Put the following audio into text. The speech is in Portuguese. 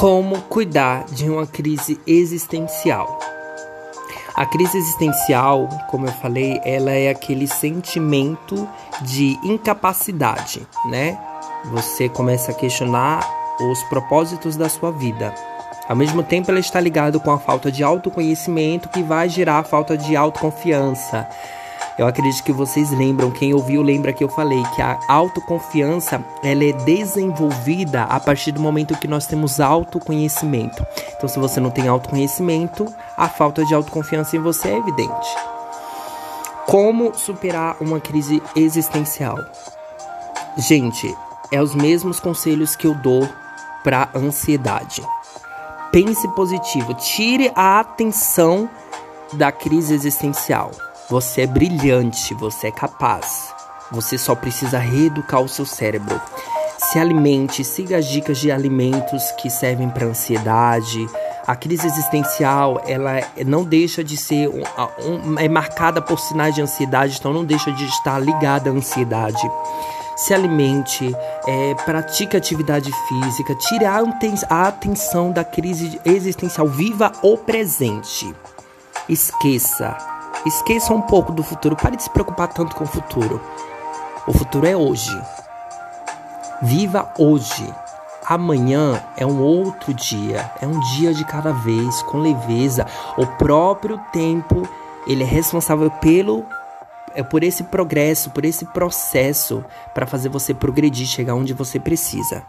Como cuidar de uma crise existencial? A crise existencial, como eu falei, ela é aquele sentimento de incapacidade, né? Você começa a questionar os propósitos da sua vida. Ao mesmo tempo, ela está ligada com a falta de autoconhecimento que vai gerar a falta de autoconfiança, eu acredito que vocês lembram, quem ouviu lembra que eu falei que a autoconfiança ela é desenvolvida a partir do momento que nós temos autoconhecimento. Então, se você não tem autoconhecimento, a falta de autoconfiança em você é evidente. Como superar uma crise existencial? Gente, é os mesmos conselhos que eu dou para ansiedade. Pense positivo, tire a atenção da crise existencial. Você é brilhante, você é capaz. Você só precisa reeducar o seu cérebro. Se alimente, siga as dicas de alimentos que servem para ansiedade. A crise existencial, ela não deixa de ser um, um, é marcada por sinais de ansiedade, então não deixa de estar ligada à ansiedade. Se alimente, é, pratique atividade física, tire a, a atenção da crise existencial, viva o presente. Esqueça Esqueça um pouco do futuro. Pare de se preocupar tanto com o futuro. O futuro é hoje. Viva hoje. Amanhã é um outro dia, é um dia de cada vez, com leveza. O próprio tempo, ele é responsável pelo é por esse progresso, por esse processo para fazer você progredir, chegar onde você precisa.